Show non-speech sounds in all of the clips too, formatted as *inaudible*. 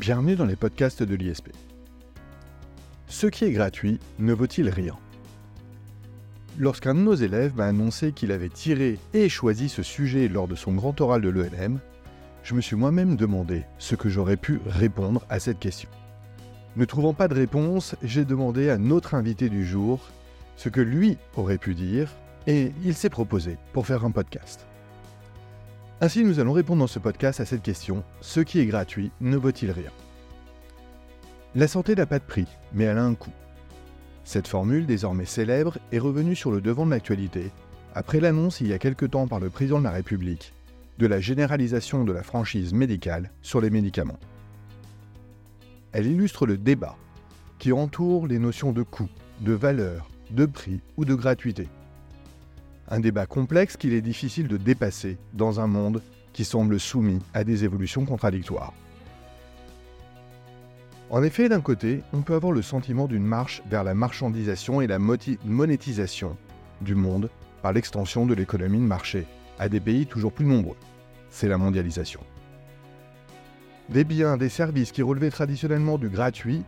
Bienvenue dans les podcasts de l'ISP. Ce qui est gratuit ne vaut-il rien? Lorsqu'un de nos élèves m'a annoncé qu'il avait tiré et choisi ce sujet lors de son grand oral de l'ENM, je me suis moi-même demandé ce que j'aurais pu répondre à cette question. Ne trouvant pas de réponse, j'ai demandé à notre invité du jour ce que lui aurait pu dire et il s'est proposé pour faire un podcast. Ainsi, nous allons répondre dans ce podcast à cette question ce qui est gratuit ne vaut-il rien? La santé n'a pas de prix, mais elle a un coût. Cette formule, désormais célèbre, est revenue sur le devant de l'actualité après l'annonce il y a quelque temps par le président de la République de la généralisation de la franchise médicale sur les médicaments. Elle illustre le débat qui entoure les notions de coût, de valeur, de prix ou de gratuité. Un débat complexe qu'il est difficile de dépasser dans un monde qui semble soumis à des évolutions contradictoires. En effet, d'un côté, on peut avoir le sentiment d'une marche vers la marchandisation et la monétisation du monde par l'extension de l'économie de marché à des pays toujours plus nombreux. C'est la mondialisation. Des biens, des services qui relevaient traditionnellement du gratuit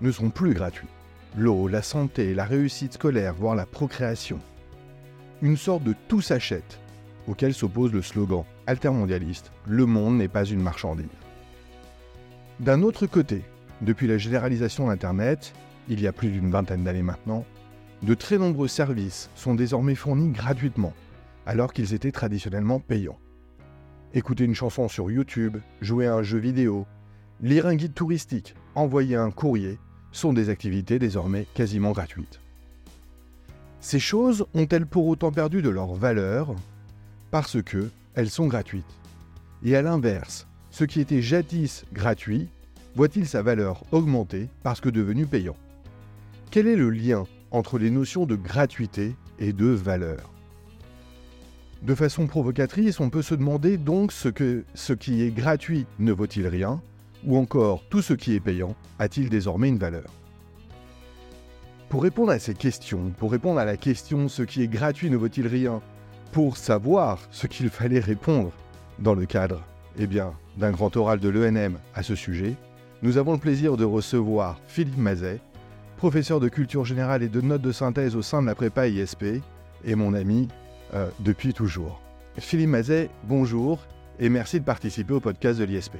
ne sont plus gratuits. L'eau, la santé, la réussite scolaire, voire la procréation. Une sorte de tout s'achète, auquel s'oppose le slogan altermondialiste Le monde n'est pas une marchandise. D'un autre côté, depuis la généralisation d'Internet, il y a plus d'une vingtaine d'années maintenant, de très nombreux services sont désormais fournis gratuitement, alors qu'ils étaient traditionnellement payants. Écouter une chanson sur YouTube, jouer à un jeu vidéo, lire un guide touristique, envoyer un courrier sont des activités désormais quasiment gratuites. Ces choses ont-elles pour autant perdu de leur valeur? Parce que elles sont gratuites. Et à l'inverse, ce qui était jadis gratuit voit-il sa valeur augmenter parce que devenu payant? Quel est le lien entre les notions de gratuité et de valeur? De façon provocatrice, on peut se demander donc ce que ce qui est gratuit ne vaut-il rien? Ou encore tout ce qui est payant a-t-il désormais une valeur? Pour répondre à ces questions, pour répondre à la question ce qui est gratuit ne vaut-il rien, pour savoir ce qu'il fallait répondre dans le cadre eh bien, d'un grand oral de l'ENM à ce sujet, nous avons le plaisir de recevoir Philippe Mazet, professeur de culture générale et de notes de synthèse au sein de la prépa ISP, et mon ami euh, depuis toujours. Philippe Mazet, bonjour, et merci de participer au podcast de l'ISP.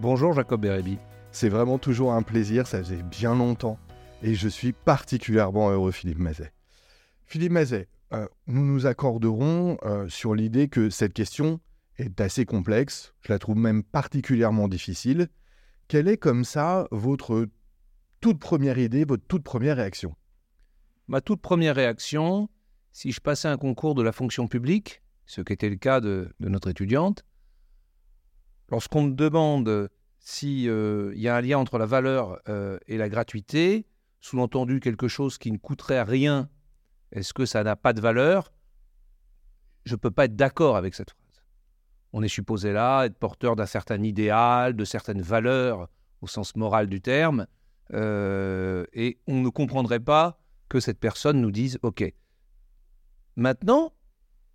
Bonjour Jacob Bérébi. C'est vraiment toujours un plaisir, ça faisait bien longtemps, et je suis particulièrement heureux, Philippe Mazet. Philippe Mazet, euh, nous nous accorderons euh, sur l'idée que cette question est assez complexe, je la trouve même particulièrement difficile, quelle est comme ça votre toute première idée, votre toute première réaction? Ma toute première réaction, si je passais un concours de la fonction publique, ce qui était le cas de, notre étudiante, lorsqu'on me demande s'il euh, y a un lien entre la valeur et la gratuité, sous-entendu quelque chose qui ne coûterait rien, est-ce que ça n'a pas de valeur? Je ne peux pas être d'accord avec cette phrase. On est supposé là être porteur d'un certain idéal, de certaines valeurs au sens moral du terme, euh, et on ne comprendrait pas que cette personne nous dise OK. Maintenant,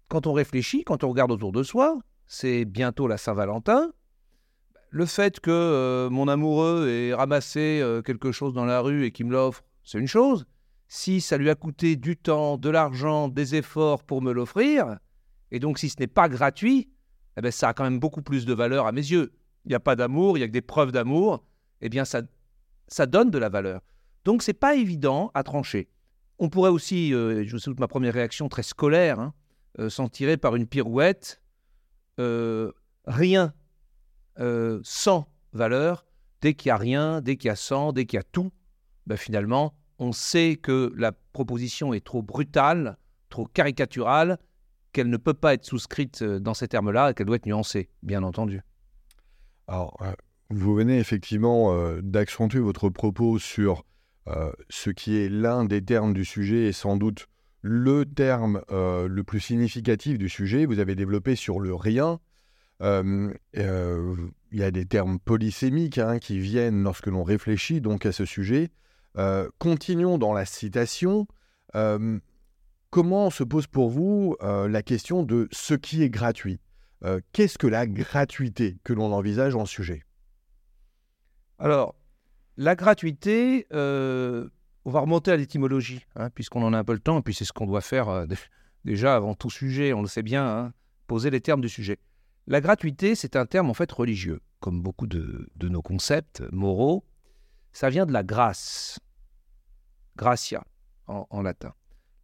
quand on réfléchit, quand on regarde autour de soi, c'est bientôt la Saint-Valentin. Le fait que euh, mon amoureux ait ramassé euh, quelque chose dans la rue et qu'il me l'offre, c'est une chose. Si ça lui a coûté du temps, de l'argent, des efforts pour me l'offrir, et donc si ce n'est pas gratuit, eh ben, ça a quand même beaucoup plus de valeur à mes yeux. Il n'y a pas d'amour, il y a que des preuves d'amour, eh bien ça, ça donne de la valeur. Donc c'est pas évident à trancher. On pourrait aussi, euh, je sais ma première réaction très scolaire, hein, s'en tirer par une pirouette. Euh, valeur, dès qu'il y a rien, dès qu'il y a sans, dès qu'il y a tout, ben, finalement, on sait que la proposition est trop brutale, trop caricaturale, qu'elle ne peut pas être souscrite euh, dans ces termes-là et qu'elle doit être nuancée, bien entendu. Alors, euh, vous venez effectivement euh, d'accentuer votre propos sur ce qui est l'un des termes du sujet et sans doute le terme le plus significatif du sujet. Vous avez développé sur le rien. Il y a des termes polysémiques hein, qui viennent lorsque l'on réfléchit donc à ce sujet. continuons dans la citation. Comment se pose pour vous euh, la question de ce qui est gratuit? Euh, Qu'est-ce que la gratuité que l'on envisage en sujet? Alors, la gratuité, euh, on va remonter à l'étymologie, hein, puisqu'on en a un peu le temps, et puis c'est ce qu'on doit faire euh, *laughs* déjà avant tout sujet, on le sait bien, hein, poser les termes du sujet. La gratuité, c'est un terme en fait religieux, comme beaucoup de, nos concepts moraux. Ça vient de la grâce, gratia en latin.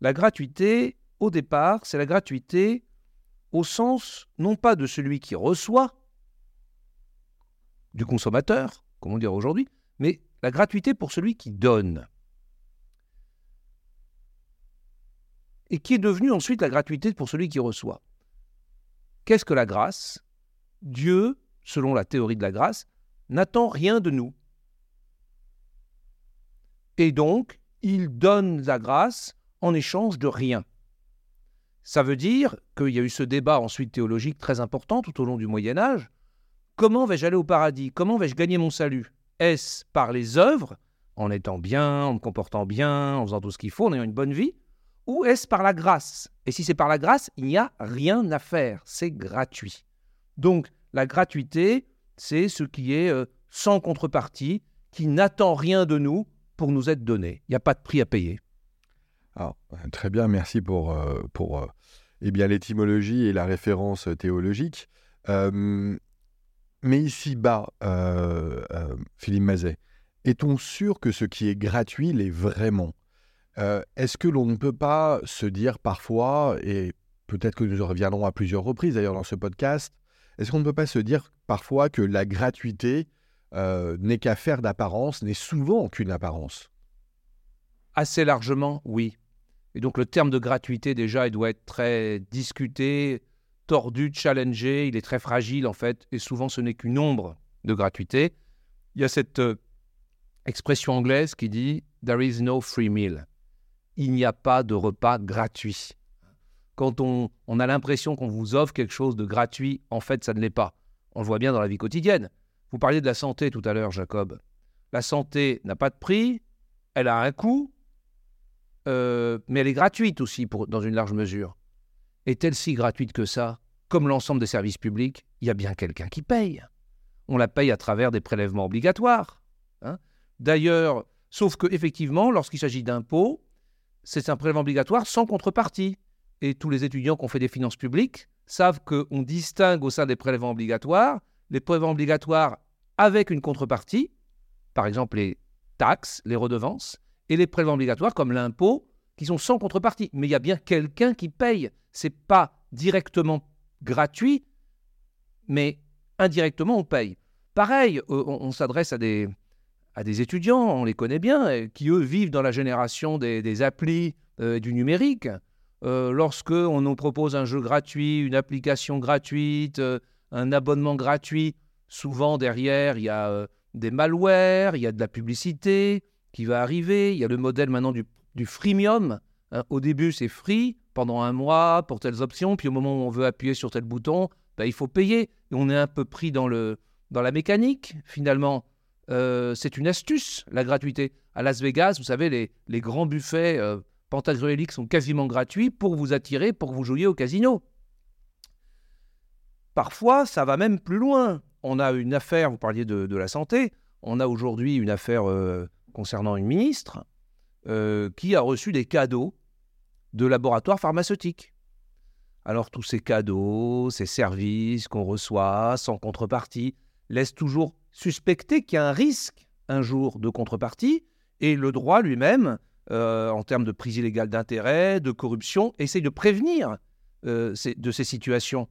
La gratuité, au départ, c'est la gratuité au sens non pas de celui qui reçoit, du consommateur, comme on aujourd'hui, mais la gratuité pour celui qui donne. Et qui est devenu ensuite la gratuité pour celui qui reçoit. Qu'est-ce que la grâce? Dieu, selon la théorie de la grâce, n'attend rien de nous. Et donc, il donne la grâce en échange de rien. Ça veut dire qu'il y a eu ce débat ensuite théologique très important tout au long du Moyen Âge. Comment vais-je aller au paradis? Comment vais-je gagner mon salut? Est-ce par les œuvres, en étant bien, en me comportant bien, en faisant tout ce qu'il faut, en ayant une bonne vie? Ou est-ce par la grâce? Et si c'est par la grâce, il n'y a rien à faire, c'est gratuit. Donc la gratuité, c'est ce qui est euh, sans contrepartie, qui n'attend rien de nous pour nous être donné. Il n'y a pas de prix à payer. Alors, très bien, merci pour, euh, euh, eh l'étymologie et la référence théologique. mais ici-bas, Philippe Mazet, est-on sûr que ce qui est gratuit l'est vraiment? Est-ce que l'on ne peut pas se dire parfois, et peut-être que nous reviendrons à plusieurs reprises d'ailleurs dans ce podcast, est-ce qu'on ne peut pas se dire parfois que la gratuité n'est qu'affaire d'apparence, n'est souvent qu'une apparence? Assez largement, oui. Et donc le terme de gratuité, déjà, il doit être très discuté, tordu, challengé, il est très fragile en fait, et souvent ce n'est qu'une ombre de gratuité. Il y a cette euh, expression anglaise qui dit There is no free meal. Il n'y a pas de repas gratuit. Quand on, a l'impression qu'on vous offre quelque chose de gratuit, en fait, ça ne l'est pas. On le voit bien dans la vie quotidienne. Vous parliez de la santé tout à l'heure, Jacob. La santé n'a pas de prix, elle a un coût, euh, mais elle est gratuite aussi dans une large mesure. Est-elle si gratuite que ça? Comme l'ensemble des services publics, il y a bien quelqu'un qui paye. On la paye à travers des prélèvements obligatoires. Hein. D'ailleurs, sauf que effectivement, lorsqu'il s'agit d'impôts, c'est un prélèvement obligatoire sans contrepartie. Et tous les étudiants qui ont fait des finances publiques savent qu'on distingue au sein des prélèvements obligatoires les prélèvements obligatoires avec une contrepartie, par exemple les taxes, les redevances, et les prélèvements obligatoires comme l'impôt qui sont sans contrepartie. Mais il y a bien quelqu'un qui paye. C'est pas directement gratuit, mais indirectement on paye. Pareil, euh, on, s'adresse à des, à des étudiants, on les connaît bien, qui eux vivent dans la génération des, applis euh, du numérique. Euh, lorsque on nous propose un jeu gratuit, une application gratuite, un abonnement gratuit, souvent derrière il y a des malwares, il y a de la publicité, qui va arriver. Il y a le modèle maintenant du, freemium. Hein. au début, c'est free pendant un mois pour telles options. Puis au moment où on veut appuyer sur tel bouton, ben, il faut payer. Et on est un peu pris dans, le, dans la mécanique, finalement. Euh, c'est une astuce, la gratuité. À Las Vegas, vous savez, les, grands buffets euh, pantagruéliques sont quasiment gratuits pour vous attirer, pour que vous jouiez au casino. Parfois, ça va même plus loin. On a une affaire, vous parliez de, de la santé, on a aujourd'hui une affaire euh, concernant une ministre euh, qui a reçu des cadeaux de laboratoires pharmaceutiques. Alors tous ces cadeaux, ces services qu'on reçoit sans contrepartie laissent toujours suspecter qu'il y a un risque un jour de contrepartie et le droit lui-même, euh, en termes de prise illégale d'intérêt, de corruption, essaye de prévenir euh, de ces situations.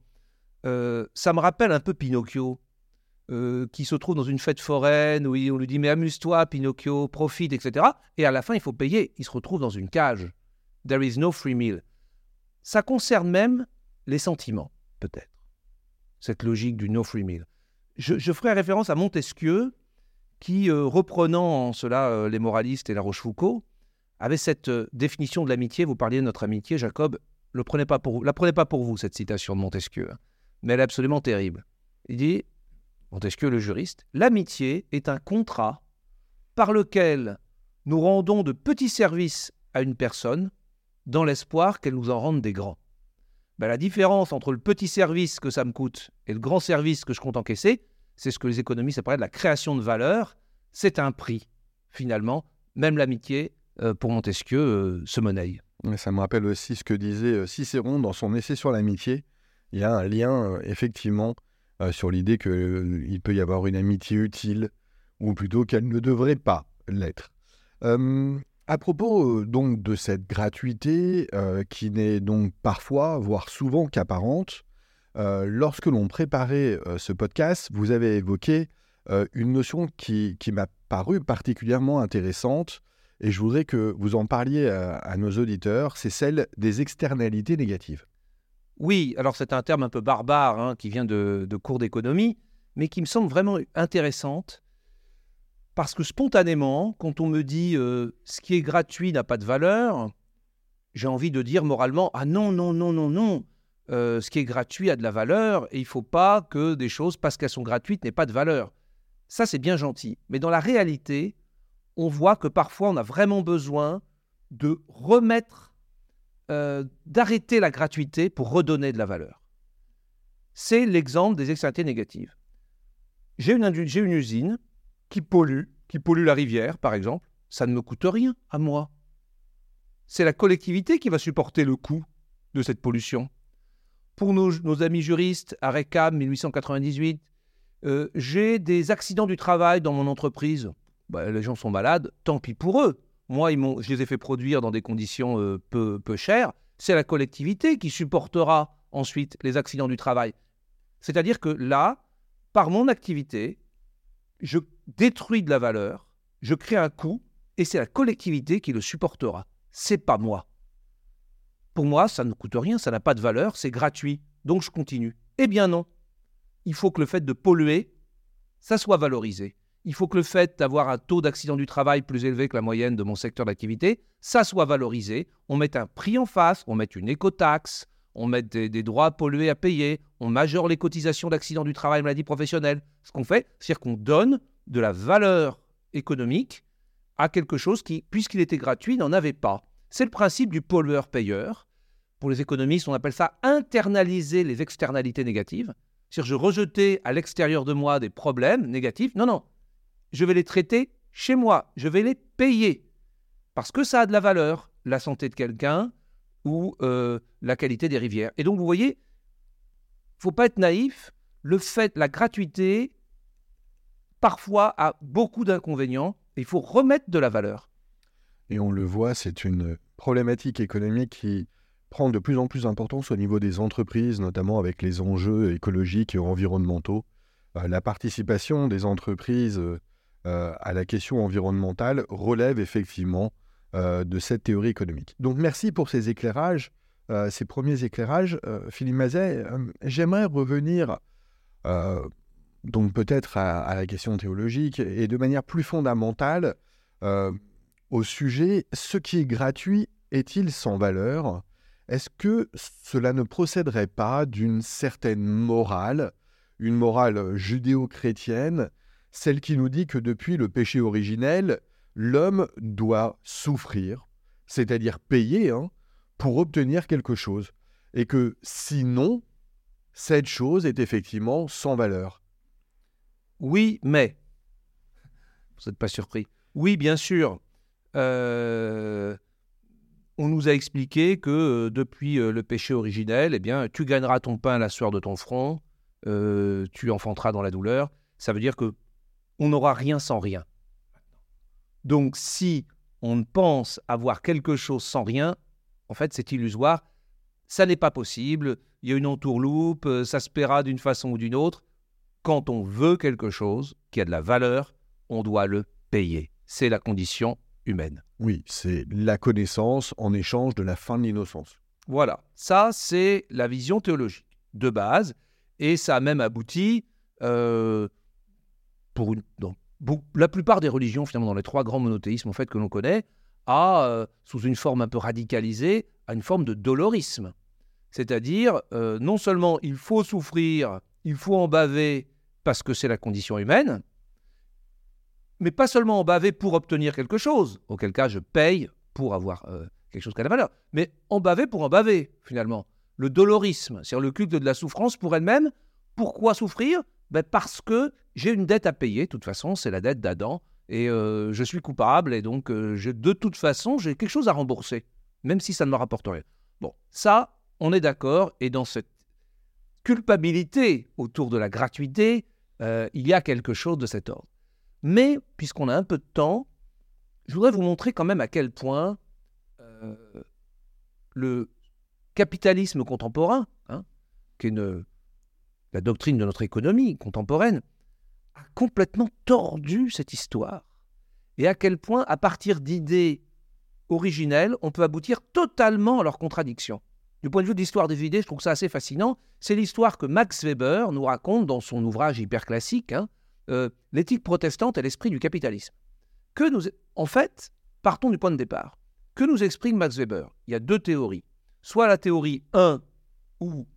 ça me rappelle un peu Pinocchio. Euh, qui se trouve dans une fête foraine où on lui dit mais amuse-toi, Pinocchio, profite, etc. Et à la fin, il faut payer. Il se retrouve dans une cage. There is no free meal. Ça concerne même les sentiments, peut-être. Cette logique du no free meal. Je, ferai référence à Montesquieu, qui, euh, reprenant en cela euh, les moralistes et la Rochefoucauld, avait cette définition de l'amitié. Vous parliez de notre amitié, Jacob. Le prenez pas pour. La prenez pas pour vous, cette citation de Montesquieu. Hein. Mais elle est absolument terrible. Il dit Montesquieu le juriste, l'amitié est un contrat par lequel nous rendons de petits services à une personne dans l'espoir qu'elle nous en rende des grands. Ben, la différence entre le petit service que ça me coûte et le grand service que je compte encaisser, c'est ce que les économistes appellent la création de valeur. c'est un prix, finalement. Même l'amitié, euh, pour Montesquieu, euh, se monnaie. Ça me rappelle aussi ce que disait euh, Cicéron dans son essai sur l'amitié. Il y a un lien, effectivement, sur l'idée qu'il peut y avoir une amitié utile, ou plutôt qu'elle ne devrait pas l'être. À propos donc de cette gratuité, qui n'est donc parfois, voire souvent qu'apparente, lorsque l'on préparait ce podcast, vous avez évoqué une notion qui, qui m'a paru particulièrement intéressante, et je voudrais que vous en parliez à, nos auditeurs, c'est celle des externalités négatives. Oui, alors c'est un terme un peu barbare hein, qui vient de, cours d'économie, mais qui me semble vraiment intéressante, parce que spontanément, quand on me dit euh, ce qui est gratuit n'a pas de valeur, j'ai envie de dire moralement, ah non, non, non, non, non, euh, ce qui est gratuit a de la valeur, et il ne faut pas que des choses, parce qu'elles sont gratuites, n'aient pas de valeur. Ça, c'est bien gentil. Mais dans la réalité, on voit que parfois on a vraiment besoin de remettre, euh, d'arrêter la gratuité pour redonner de la valeur. C'est l'exemple des externalités négatives. J'ai une, une usine qui pollue, qui pollue la rivière, par exemple. Ça ne me coûte rien à moi. C'est la collectivité qui va supporter le coût de cette pollution. Pour nos, amis juristes, à RECAM 1898, euh, j'ai des accidents du travail dans mon entreprise. Bah, les gens sont malades, tant pis pour eux. Moi, je les ai fait produire dans des conditions euh, peu chères. C'est la collectivité qui supportera ensuite les accidents du travail. C'est-à-dire que là, par mon activité, je détruis de la valeur, je crée un coût, et c'est la collectivité qui le supportera. C'est pas moi. Pour moi, ça ne coûte rien, ça n'a pas de valeur, c'est gratuit. Donc je continue. Eh bien non. Il faut que le fait de polluer, ça soit valorisé il faut que le fait d'avoir un taux d'accident du travail plus élevé que la moyenne de mon secteur d'activité, ça soit valorisé. On met un prix en face, on met une écotaxe, on met des, droits pollués à payer, on majore les cotisations d'accident du travail et maladie professionnelle. Ce qu'on fait, c'est qu'on donne de la valeur économique à quelque chose qui, puisqu'il était gratuit, n'en avait pas. C'est le principe du pollueur-payeur. Pour les économistes, on appelle ça internaliser les externalités négatives. C'est-à-dire, je rejetais à l'extérieur de moi des problèmes négatifs. Non, non, je vais les traiter chez moi, je vais les payer. Parce que ça a de la valeur, la santé de quelqu'un ou euh, la qualité des rivières. Et donc, vous voyez, faut pas être naïf. Le fait, la gratuité, parfois, a beaucoup d'inconvénients. Il faut remettre de la valeur. Et on le voit, c'est une problématique économique qui prend de plus en plus d'importance au niveau des entreprises, notamment avec les enjeux écologiques et environnementaux. Euh, la participation des entreprises euh, à la question environnementale relève effectivement de cette théorie économique. Donc merci pour ces éclairages, euh, ces premiers éclairages. Philippe Mazet, j'aimerais revenir donc peut-être à, la question théologique et de manière plus fondamentale au sujet ce qui est gratuit est-il sans valeur? Est-ce que cela ne procéderait pas d'une certaine morale, une morale judéo-chrétienne celle qui nous dit que depuis le péché originel, l'homme doit souffrir, c'est-à-dire payer, hein, pour obtenir quelque chose, et que sinon, cette chose est effectivement sans valeur. Oui, mais, vous n'êtes pas surpris. Oui, bien sûr. Euh, on nous a expliqué que euh, depuis euh, le péché originel, eh bien, tu gagneras ton pain à la sueur de ton front, tu enfanteras dans la douleur. Ça veut dire que on n'aura rien sans rien. Donc si on pense avoir quelque chose sans rien, en fait c'est illusoire, ça n'est pas possible, il y a une entourloupe, euh, ça se paiera d'une façon ou d'une autre. Quand on veut quelque chose qui a de la valeur, on doit le payer. C'est la condition humaine. Oui, c'est la connaissance en échange de la fin de l'innocence. Voilà, ça c'est la vision théologique de base, et ça a même abouti euh, pour une, la plupart des religions, finalement, dans les trois grands monothéismes en fait, que l'on connaît, à, euh, sous une forme un peu radicalisée, à une forme de dolorisme. C'est-à-dire, euh, non seulement il faut souffrir, il faut en baver parce que c'est la condition humaine, mais pas seulement en baver pour obtenir quelque chose, auquel cas je paye pour avoir euh, quelque chose qui a de la valeur, mais en baver pour en baver, finalement. Le dolorisme, c'est-à-dire le culte de la souffrance pour elle-même. Pourquoi souffrir? Ben Parce que j'ai une dette à payer, de toute façon, c'est la dette d'Adam. et euh, je suis coupable, et donc euh, de toute façon, j'ai quelque chose à rembourser, même si ça ne me rapporte rien. Bon, ça, on est d'accord, et dans cette culpabilité autour de la gratuité, euh, il y a quelque chose de cet ordre. Mais, puisqu'on a un peu de temps, je voudrais vous montrer quand même à quel point le capitalisme contemporain, hein, qui est une, la doctrine de notre économie contemporaine, a complètement tordu cette histoire. Et à quel point, à partir d'idées originelles, on peut aboutir totalement à leurs contradictions. Du point de vue de l'histoire des idées, je trouve ça assez fascinant. C'est l'histoire que Max Weber nous raconte dans son ouvrage hyper classique, hein, euh, L'éthique protestante et l'esprit du capitalisme. Que nous, en fait, partons du point de départ. Que nous exprime Max Weber? Il y a deux théories. Soit la théorie 1, où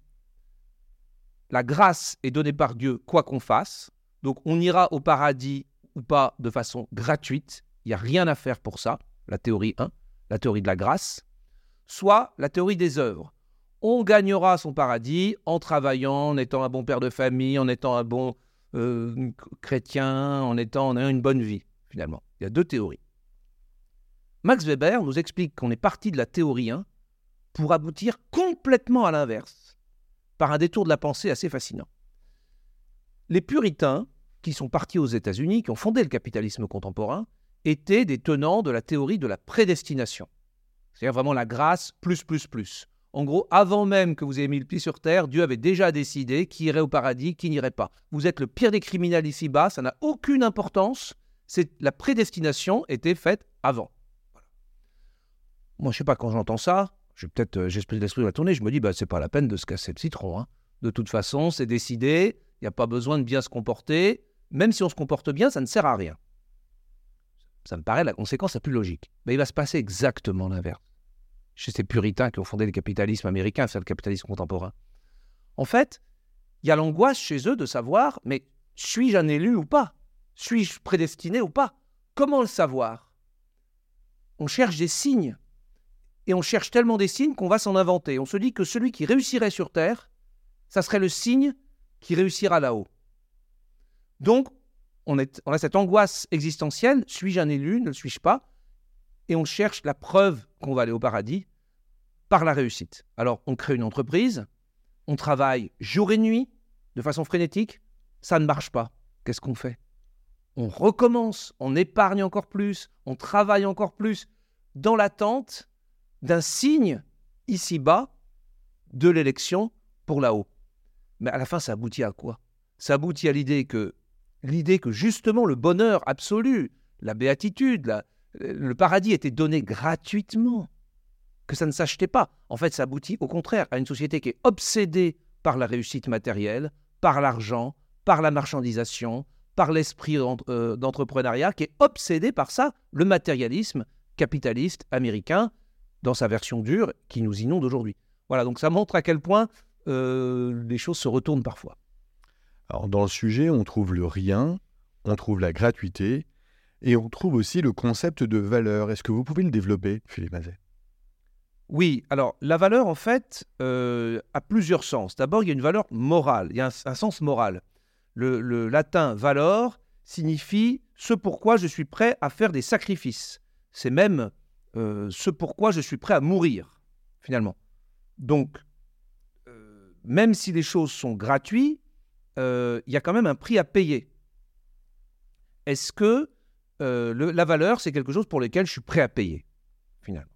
la grâce est donnée par Dieu quoi qu'on fasse, donc on ira au paradis ou pas de façon gratuite, il n'y a rien à faire pour ça, la théorie 1, la théorie de la grâce, soit la théorie des œuvres. On gagnera son paradis en travaillant, en étant un bon père de famille, en étant un bon euh, chrétien, en étant en ayant une bonne vie, finalement. Il y a deux théories. Max Weber nous explique qu'on est parti de la théorie 1 pour aboutir complètement à l'inverse, par un détour de la pensée assez fascinant. Les puritains, qui sont partis aux États-Unis, qui ont fondé le capitalisme contemporain, étaient des tenants de la théorie de la prédestination. C'est-à-dire vraiment la grâce plus, plus, plus. En gros, avant même que vous ayez mis le pied sur terre, Dieu avait déjà décidé qui irait au paradis, qui n'irait pas. Vous êtes le pire des criminels ici-bas, ça n'a aucune importance. C'est la prédestination était faite avant. Moi, je sais pas quand j'entends ça, j'ai peut-être j'esprit l'esprit va tourner, je me dis bah c'est pas la peine de se casser le citron. Hein. De toute façon, c'est décidé, il n'y a pas besoin de bien se comporter. Même si on se comporte bien, ça ne sert à rien. Ça me paraît la conséquence la plus logique. Mais il va se passer exactement l'inverse. Chez ces puritains qui ont fondé le capitalisme américain, c'est le capitalisme contemporain. En fait, il y a l'angoisse chez eux de savoir, mais suis-je un élu ou pas? Suis-je prédestiné ou pas? Comment le savoir? On cherche des signes. Et on cherche tellement des signes qu'on va s'en inventer. On se dit que celui qui réussirait sur Terre, ça serait le signe qui réussira là-haut. Donc, on, a cette angoisse existentielle, suis-je un élu, ne le suis-je pas Et on cherche la preuve qu'on va aller au paradis par la réussite. Alors, on crée une entreprise, on travaille jour et nuit, de façon frénétique, ça ne marche pas. Qu'est-ce qu'on fait? On recommence, on épargne encore plus, on travaille encore plus, dans l'attente d'un signe ici-bas de l'élection pour là-haut. Mais à la fin, ça aboutit à quoi? Ça aboutit à l'idée que, l'idée que justement le bonheur absolu, la béatitude, le paradis était donné gratuitement, que ça ne s'achetait pas. En fait, ça aboutit au contraire à une société qui est obsédée par la réussite matérielle, par l'argent, par la marchandisation, par l'esprit euh, d'entrepreneuriat, qui est obsédée par ça, le matérialisme capitaliste américain, dans sa version dure, qui nous inonde aujourd'hui. Voilà, donc ça montre à quel point euh, les choses se retournent parfois. Alors dans le sujet, on trouve le rien, on trouve la gratuité, et on trouve aussi le concept de valeur. Est-ce que vous pouvez le développer, Philippe Mazet? Oui, alors la valeur, en fait, euh, a plusieurs sens. D'abord, il y a une valeur morale, il y a un, sens moral. Le, latin valor signifie ce pourquoi je suis prêt à faire des sacrifices. C'est même euh, ce pourquoi je suis prêt à mourir, finalement. Donc, même si les choses sont gratuites, euh, il y a quand même un prix à payer. Est-ce que euh, la valeur, c'est quelque chose pour lequel je suis prêt à payer, finalement?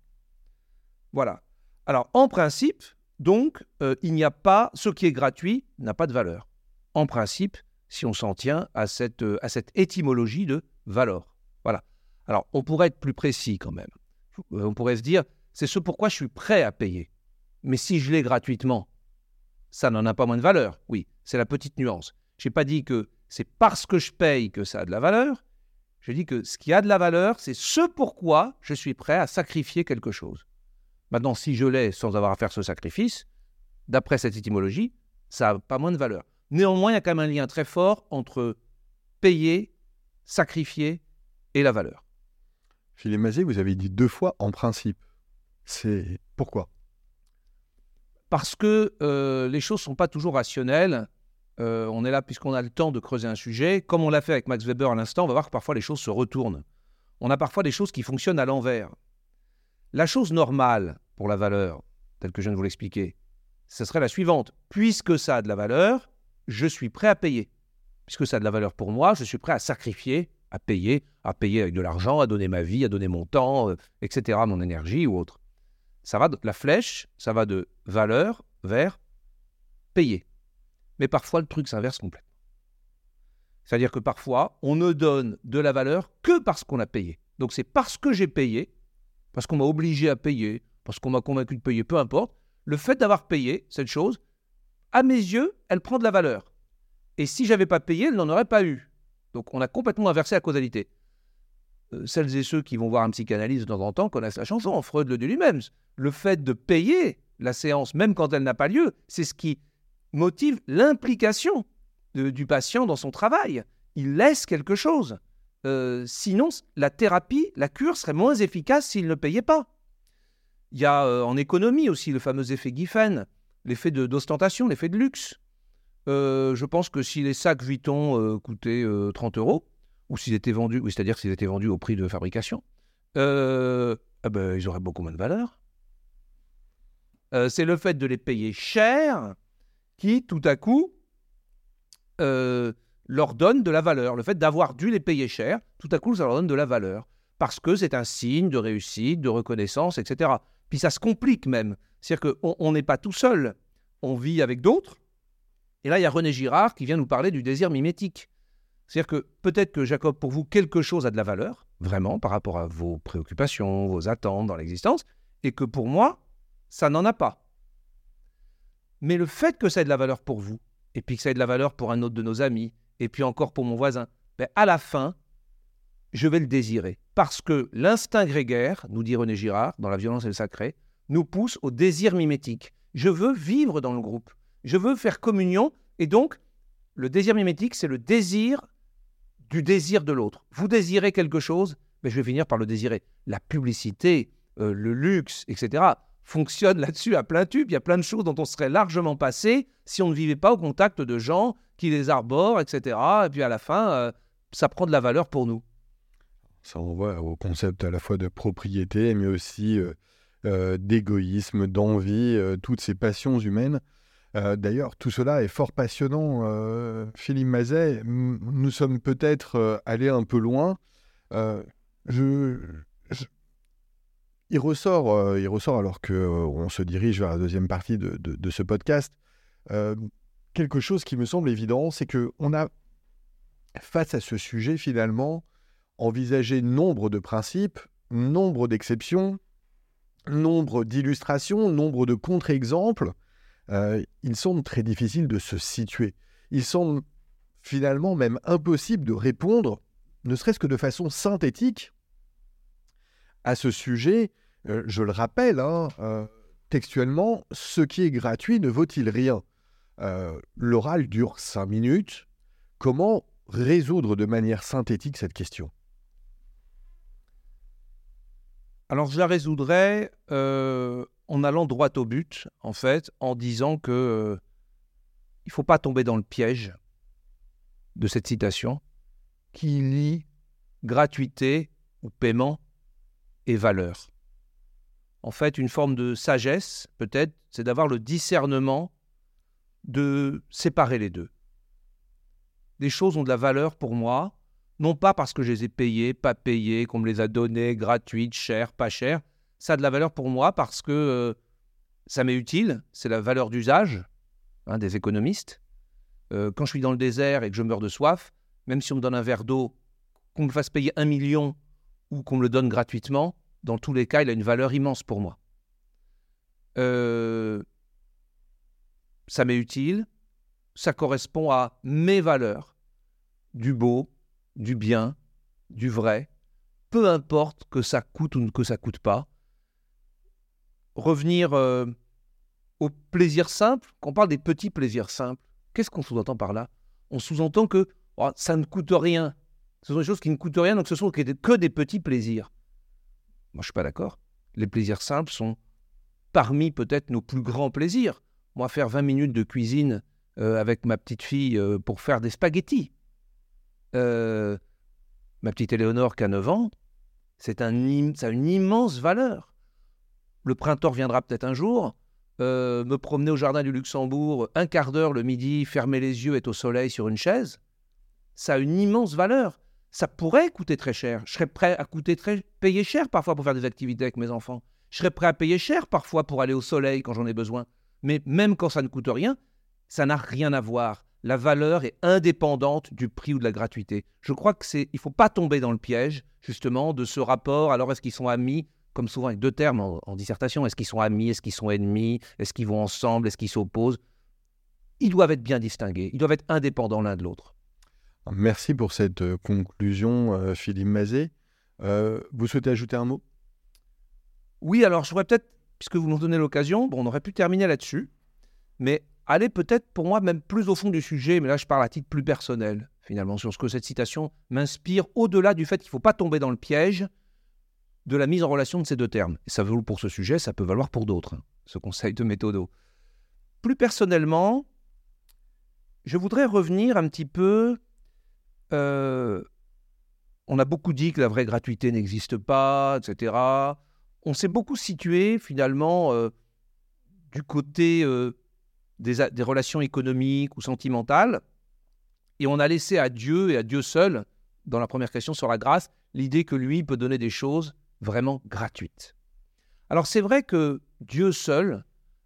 Voilà. Alors, en principe, donc, euh, il n'y a pas, ce qui est gratuit n'a pas de valeur. En principe, si on s'en tient à cette, à cette étymologie de valeur. Voilà. Alors, on pourrait être plus précis quand même. On pourrait se dire, c'est ce pourquoi je suis prêt à payer. Mais si je l'ai gratuitement, ça n'en a pas moins de valeur. Oui, c'est la petite nuance. Je n'ai pas dit que c'est parce que je paye que ça a de la valeur. Je dis que ce qui a de la valeur, c'est ce pourquoi je suis prêt à sacrifier quelque chose. Maintenant, si je l'ai sans avoir à faire ce sacrifice, d'après cette étymologie, ça n'a pas moins de valeur. Néanmoins, il y a quand même un lien très fort entre payer, sacrifier et la valeur. Philippe Mazet, vous avez dit deux fois en principe. C'est pourquoi? Parce que euh, les choses ne sont pas toujours rationnelles euh, on est là puisqu'on a le temps de creuser un sujet. Comme on l'a fait avec Max Weber à l'instant, on va voir que parfois les choses se retournent. On a parfois des choses qui fonctionnent à l'envers. La chose normale pour la valeur, telle que je viens de vous l'expliquer, ce serait la suivante. Puisque ça a de la valeur, je suis prêt à payer. Puisque ça a de la valeur pour moi, je suis prêt à sacrifier, à payer, à payer avec de l'argent, à donner ma vie, à donner mon temps, euh, etc., mon énergie ou autre. Ça va de la flèche, ça va de valeur vers payer. Mais parfois, le truc s'inverse complètement. C'est-à-dire que parfois, on ne donne de la valeur que parce qu'on a payé. Donc c'est parce que j'ai payé, parce qu'on m'a obligé à payer, parce qu'on m'a convaincu de payer, peu importe, le fait d'avoir payé cette chose, à mes yeux, elle prend de la valeur. Et si j'avais pas payé, elle n'en aurait pas eu. Donc on a complètement inversé la causalité. Euh, celles et ceux qui vont voir un psychanalyste de temps en temps connaissent la chanson, Freud le dit lui-même. Le fait de payer la séance, même quand elle n'a pas lieu, c'est ce qui motive l'implication du patient dans son travail. Il laisse quelque chose. Euh, sinon, la thérapie, la cure serait moins efficace s'il ne payait pas. Il y a euh, en économie aussi le fameux effet Giffen, l'effet d'ostentation, l'effet de luxe. Euh, je pense que si les sacs Vuitton coûtaient 30 euros, ou s'ils étaient vendus, c'est-à-dire s'ils étaient vendus au prix de fabrication, eh ils auraient beaucoup moins de valeur. c'est le fait de les payer cher qui, tout à coup, euh, leur donne de la valeur. Le fait d'avoir dû les payer cher, tout à coup, ça leur donne de la valeur. Parce que c'est un signe de réussite, de reconnaissance, etc. Puis ça se complique même. C'est-à-dire qu'on n'est pas tout seul. On vit avec d'autres. Et là, il y a René Girard qui vient nous parler du désir mimétique. C'est-à-dire que peut-être que Jacob, pour vous, quelque chose a de la valeur, vraiment, par rapport à vos préoccupations, vos attentes dans l'existence, et que pour moi, ça n'en a pas. Mais le fait que ça ait de la valeur pour vous, et puis que ça ait de la valeur pour un autre de nos amis, et puis encore pour mon voisin, ben à la fin, je vais le désirer. Parce que l'instinct grégaire, nous dit René Girard, dans La violence et le sacré, nous pousse au désir mimétique. Je veux vivre dans le groupe. Je veux faire communion. Et donc, le désir mimétique, c'est le désir du désir de l'autre. Vous désirez quelque chose, mais je vais finir par le désirer. La publicité, euh, le luxe, etc fonctionne là-dessus à plein tube. Il y a plein de choses dont on serait largement passé si on ne vivait pas au contact de gens qui les arborent, etc. Et puis à la fin, euh, ça prend de la valeur pour nous. Ça renvoie au concept à la fois de propriété, mais aussi euh, d'égoïsme, d'envie, toutes ces passions humaines. D'ailleurs, tout cela est fort passionnant. Philippe Mazet, nous sommes peut-être allés un peu loin. je, il ressort, euh, il ressort alors que euh, on se dirige vers la deuxième partie de, ce podcast, euh, quelque chose qui me semble évident, c'est que on a face à ce sujet finalement envisagé nombre de principes, nombre d'exceptions, nombre d'illustrations, nombre de contre-exemples. Il semble très difficile de se situer. Il semble finalement même impossible de répondre, ne serait-ce que de façon synthétique, à ce sujet euh, je le rappelle, hein, euh, textuellement, ce qui est gratuit ne vaut-il rien? Euh, L'oral dure cinq minutes. Comment résoudre de manière synthétique cette question? Alors je la résoudrais en allant droit au but, en fait, en disant que il ne faut pas tomber dans le piège de cette citation qui lie gratuité ou paiement et valeur en fait, une forme de sagesse, peut-être, c'est d'avoir le discernement de séparer les deux. Des choses ont de la valeur pour moi, non pas parce que je les ai payées, pas payées, qu'on me les a données, gratuites, chères, pas chères. Ça a de la valeur pour moi parce que euh, ça m'est utile, c'est la valeur d'usage hein, des économistes. Euh, quand je suis dans le désert et que je meurs de soif, même si on me donne un verre d'eau, qu'on me fasse payer un million ou qu'on me le donne gratuitement, dans tous les cas, il a une valeur immense pour moi. Euh, ça m'est utile, ça correspond à mes valeurs, du beau, du bien, du vrai, peu importe que ça coûte ou que ça coûte pas. Revenir euh, au plaisir simple, quand parle des petits plaisirs simples, qu'est-ce qu'on sous-entend par là? On sous-entend que oh, ça ne coûte rien. Ce sont des choses qui ne coûtent rien, donc ce sont que des petits plaisirs. Moi, je suis pas d'accord. Les plaisirs simples sont parmi peut-être nos plus grands plaisirs. Moi, faire 20 minutes de cuisine euh, avec ma petite fille euh, pour faire des spaghettis. Euh, ma petite Éléonore qui a 9 ans, c'est un, ça a une immense valeur. Le printemps viendra peut-être un jour. me promener au jardin du Luxembourg un quart d'heure le midi, fermer les yeux, être au soleil sur une chaise, ça a une immense valeur. Ça pourrait coûter très cher. Je serais prêt à coûter très, payer cher parfois pour faire des activités avec mes enfants. Je serais prêt à payer cher parfois pour aller au soleil quand j'en ai besoin. Mais même quand ça ne coûte rien, ça n'a rien à voir. La valeur est indépendante du prix ou de la gratuité. Je crois que c'est, il faut pas tomber dans le piège justement de ce rapport. Alors est-ce qu'ils sont amis? Comme souvent avec deux termes en, dissertation, est-ce qu'ils sont amis? Est-ce qu'ils sont ennemis? Est-ce qu'ils vont ensemble? Est-ce qu'ils s'opposent? Ils doivent être bien distingués. Ils doivent être indépendants l'un de l'autre. Merci pour cette euh, conclusion, euh, Philippe Mazet. Euh, vous souhaitez ajouter un mot? Oui, alors je voudrais peut-être, puisque vous nous donnez l'occasion, bon, on aurait pu terminer là-dessus, mais aller peut-être pour moi même plus au fond du sujet, mais là je parle à titre plus personnel, finalement, sur ce que cette citation m'inspire, au-delà du fait qu'il ne faut pas tomber dans le piège de la mise en relation de ces deux termes. Et ça vaut pour ce sujet, ça peut valoir pour d'autres, hein, ce conseil de méthodo. Plus personnellement, je voudrais revenir un petit peu. Euh, on a beaucoup dit que la vraie gratuité n'existe pas, etc. On s'est beaucoup situé finalement euh, du côté euh, des, relations économiques ou sentimentales. Et on a laissé à Dieu et à Dieu seul, dans la première question sur la grâce, l'idée que lui peut donner des choses vraiment gratuites. Alors c'est vrai que Dieu seul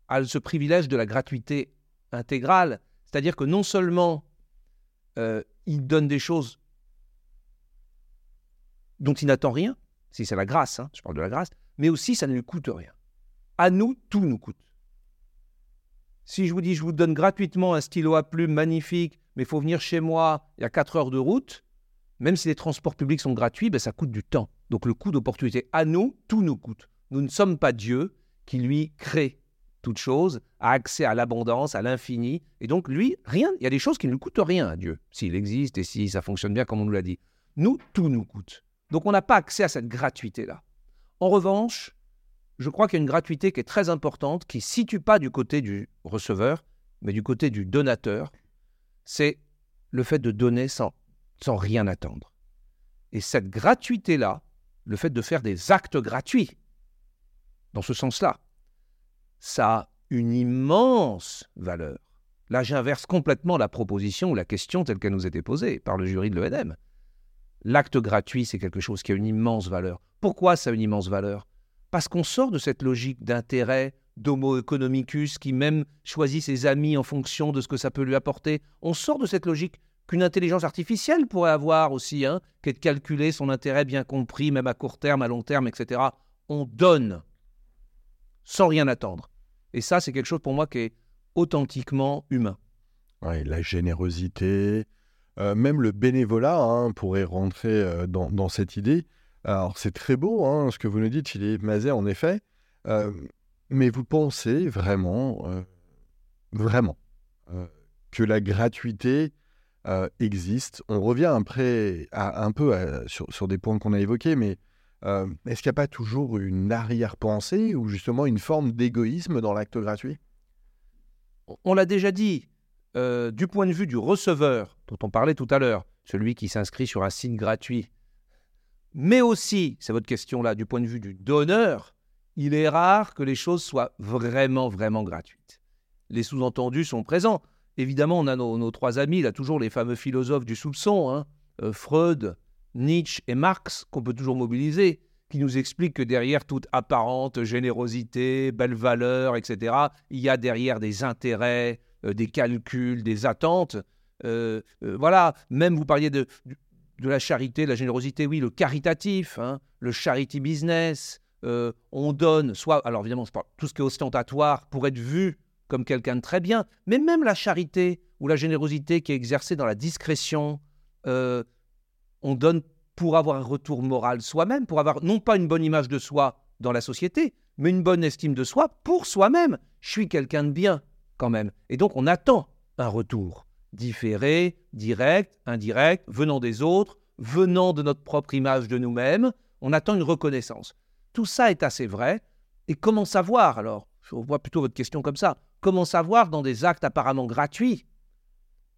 a ce privilège de la gratuité intégrale, c'est-à-dire que non seulement euh, il donne des choses dont il n'attend rien, si c'est la grâce, hein, je parle de la grâce, mais aussi ça ne lui coûte rien. À nous, tout nous coûte. Si je vous dis, je vous donne gratuitement un stylo à plume magnifique, mais il faut venir chez moi, il y a 4 heures de route, même si les transports publics sont gratuits, ben ça coûte du temps. Donc le coût d'opportunité, à nous, tout nous coûte. Nous ne sommes pas Dieu qui, lui, crée toute chose, a accès à l'abondance, à l'infini. Et donc, lui, rien, il y a des choses qui ne lui coûtent rien à Dieu, s'il existe et si ça fonctionne bien comme on nous l'a dit. Nous, tout nous coûte. Donc, on n'a pas accès à cette gratuité-là. En revanche, je crois qu'il y a une gratuité qui est très importante, qui ne situe pas du côté du receveur, mais du côté du donateur. C'est le fait de donner sans, rien attendre. Et cette gratuité-là, le fait de faire des actes gratuits, dans ce sens-là, ça a une immense valeur. Là, j'inverse complètement la proposition ou la question telle qu'elle nous était posée par le jury de l'ENM. L'acte gratuit, c'est quelque chose qui a une immense valeur. Pourquoi ça a une immense valeur? Parce qu'on sort de cette logique d'intérêt, d'homo economicus, qui même choisit ses amis en fonction de ce que ça peut lui apporter. On sort de cette logique qu'une intelligence artificielle pourrait avoir aussi, hein, qui est de calculer son intérêt bien compris, même à court terme, à long terme, etc. On donne sans rien attendre. Et ça, c'est quelque chose pour moi qui est authentiquement humain. La générosité, euh, même le bénévolat hein, pourrait rentrer euh, dans, cette idée. Alors, c'est très beau hein, ce que vous nous dites, Philippe Mazet, en effet. Euh, mais vous pensez vraiment, euh, vraiment, euh, que la gratuité existe? On revient après à, un peu sur, des points qu'on a évoqués, mais est-ce qu'il n'y a pas toujours une arrière-pensée ou justement une forme d'égoïsme dans l'acte gratuit? On l'a déjà dit, du point de vue du receveur, dont on parlait tout à l'heure, celui qui s'inscrit sur un site gratuit mais aussi, c'est votre question là, du point de vue du donneur, il est rare que les choses soient vraiment, vraiment gratuites. Les sous-entendus sont présents. Évidemment, on a nos, trois amis, là, toujours les fameux philosophes du soupçon, hein, euh, Freud, Nietzsche et Marx, qu'on peut toujours mobiliser, qui nous expliquent que derrière toute apparente générosité, belle valeur, etc., il y a derrière des intérêts, euh, des calculs, des attentes. Euh, voilà, même vous parliez de, de la charité, de la générosité, oui, le caritatif, hein, le charity business. Euh, on donne, soit, alors évidemment, tout ce qui est ostentatoire pour être vu comme quelqu'un de très bien, mais même la charité ou la générosité qui est exercée dans la discrétion, euh, on donne pour avoir un retour moral soi-même, pour avoir non pas une bonne image de soi dans la société, mais une bonne estime de soi pour soi-même. Je suis quelqu'un de bien quand même. Et donc on attend un retour différé, direct, indirect, venant des autres, venant de notre propre image de nous-mêmes. On attend une reconnaissance. Tout ça est assez vrai. Et comment savoir alors? Je vois plutôt votre question comme ça. Comment savoir dans des actes apparemment gratuits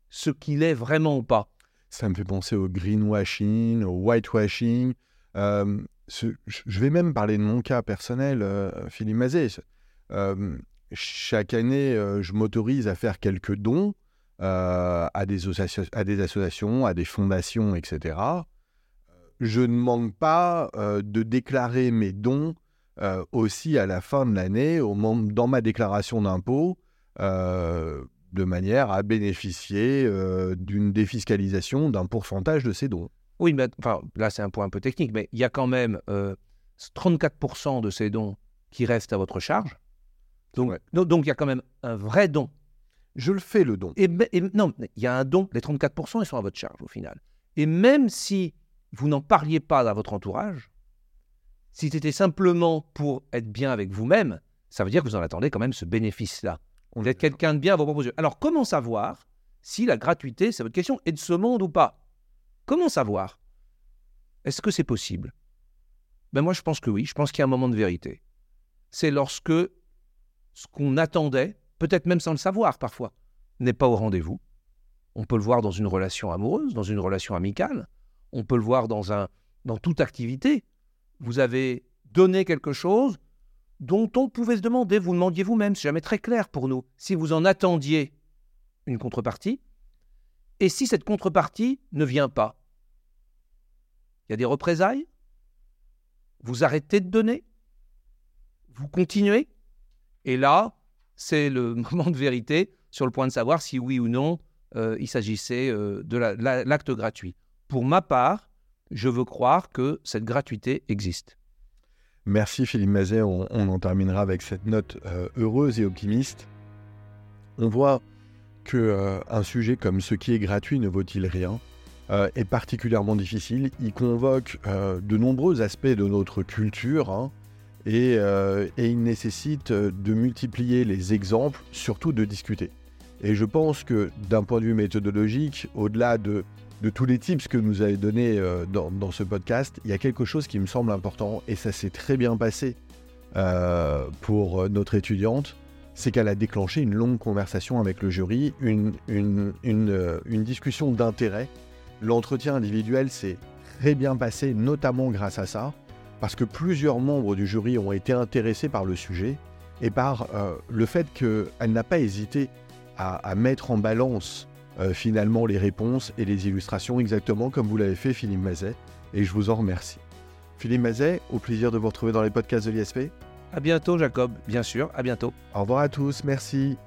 ce qu'il est vraiment ou pas? Ça me fait penser au greenwashing, au whitewashing. Euh, je vais même parler de mon cas personnel, euh, Philippe Mazet. Euh, chaque année, je m'autorise à faire quelques dons à des, à, des associations, à des fondations, etc. Je ne manque pas de déclarer mes dons aussi à la fin de l'année, dans ma déclaration d'impôt de manière à bénéficier euh, d'une défiscalisation d'un pourcentage de ces dons. Oui, mais enfin, là c'est un point un peu technique, mais il y a quand même 34% euh, de ces dons qui restent à votre charge. Donc, donc il y a quand même un vrai don. Je le fais le don. Et, non, il y a un don, les 34% ils sont à votre charge au final. Et même si vous n'en parliez pas à votre entourage, si c'était simplement pour être bien avec vous-même, ça veut dire que vous en attendez quand même ce bénéfice-là. Vous êtes quelqu'un de bien à vos propres yeux. Alors, comment savoir si la gratuité, c'est votre question, est de ce monde ou pas? Comment savoir? Est-ce que c'est possible? Ben Moi, je pense que oui. Je pense qu'il y a un moment de vérité. C'est lorsque ce qu'on attendait, peut-être même sans le savoir parfois, n'est pas au rendez-vous. On peut le voir dans une relation amoureuse, dans une relation amicale. On peut le voir dans, un, dans toute activité. Vous avez donné quelque chose, dont on pouvait se demander, vous demandiez vous-même, c'est jamais très clair pour nous, si vous en attendiez une contrepartie, et si cette contrepartie ne vient pas. Il y a des représailles? Vous arrêtez de donner? Vous continuez? Et là, c'est le *laughs* moment de vérité sur le point de savoir si oui ou non euh, il s'agissait euh, de l'acte gratuit. Pour ma part, je veux croire que cette gratuité existe. Merci Philippe Mazet, on, en terminera avec cette note euh, heureuse et optimiste. On voit que un sujet comme ce qui est gratuit ne vaut-il rien est particulièrement difficile. Il convoque de nombreux aspects de notre culture hein, et, et, il nécessite de multiplier les exemples, surtout de discuter. Et je pense que d'un point de vue méthodologique, au-delà de tous les tips que nous avez donnés euh, dans, ce podcast, il y a quelque chose qui me semble important, et ça s'est très bien passé euh, pour notre étudiante, c'est qu'elle a déclenché une longue conversation avec le jury, euh, une discussion d'intérêt. L'entretien individuel s'est très bien passé, notamment grâce à ça, parce que plusieurs membres du jury ont été intéressés par le sujet et par le fait qu'elle n'a pas hésité à, à mettre en balance euh, finalement les réponses et les illustrations exactement comme vous l'avez fait Philippe Mazet et je vous en remercie. Philippe Mazet, au plaisir de vous retrouver dans les podcasts de l'ISP. À bientôt Jacob, bien sûr, à bientôt. Au revoir à tous, merci.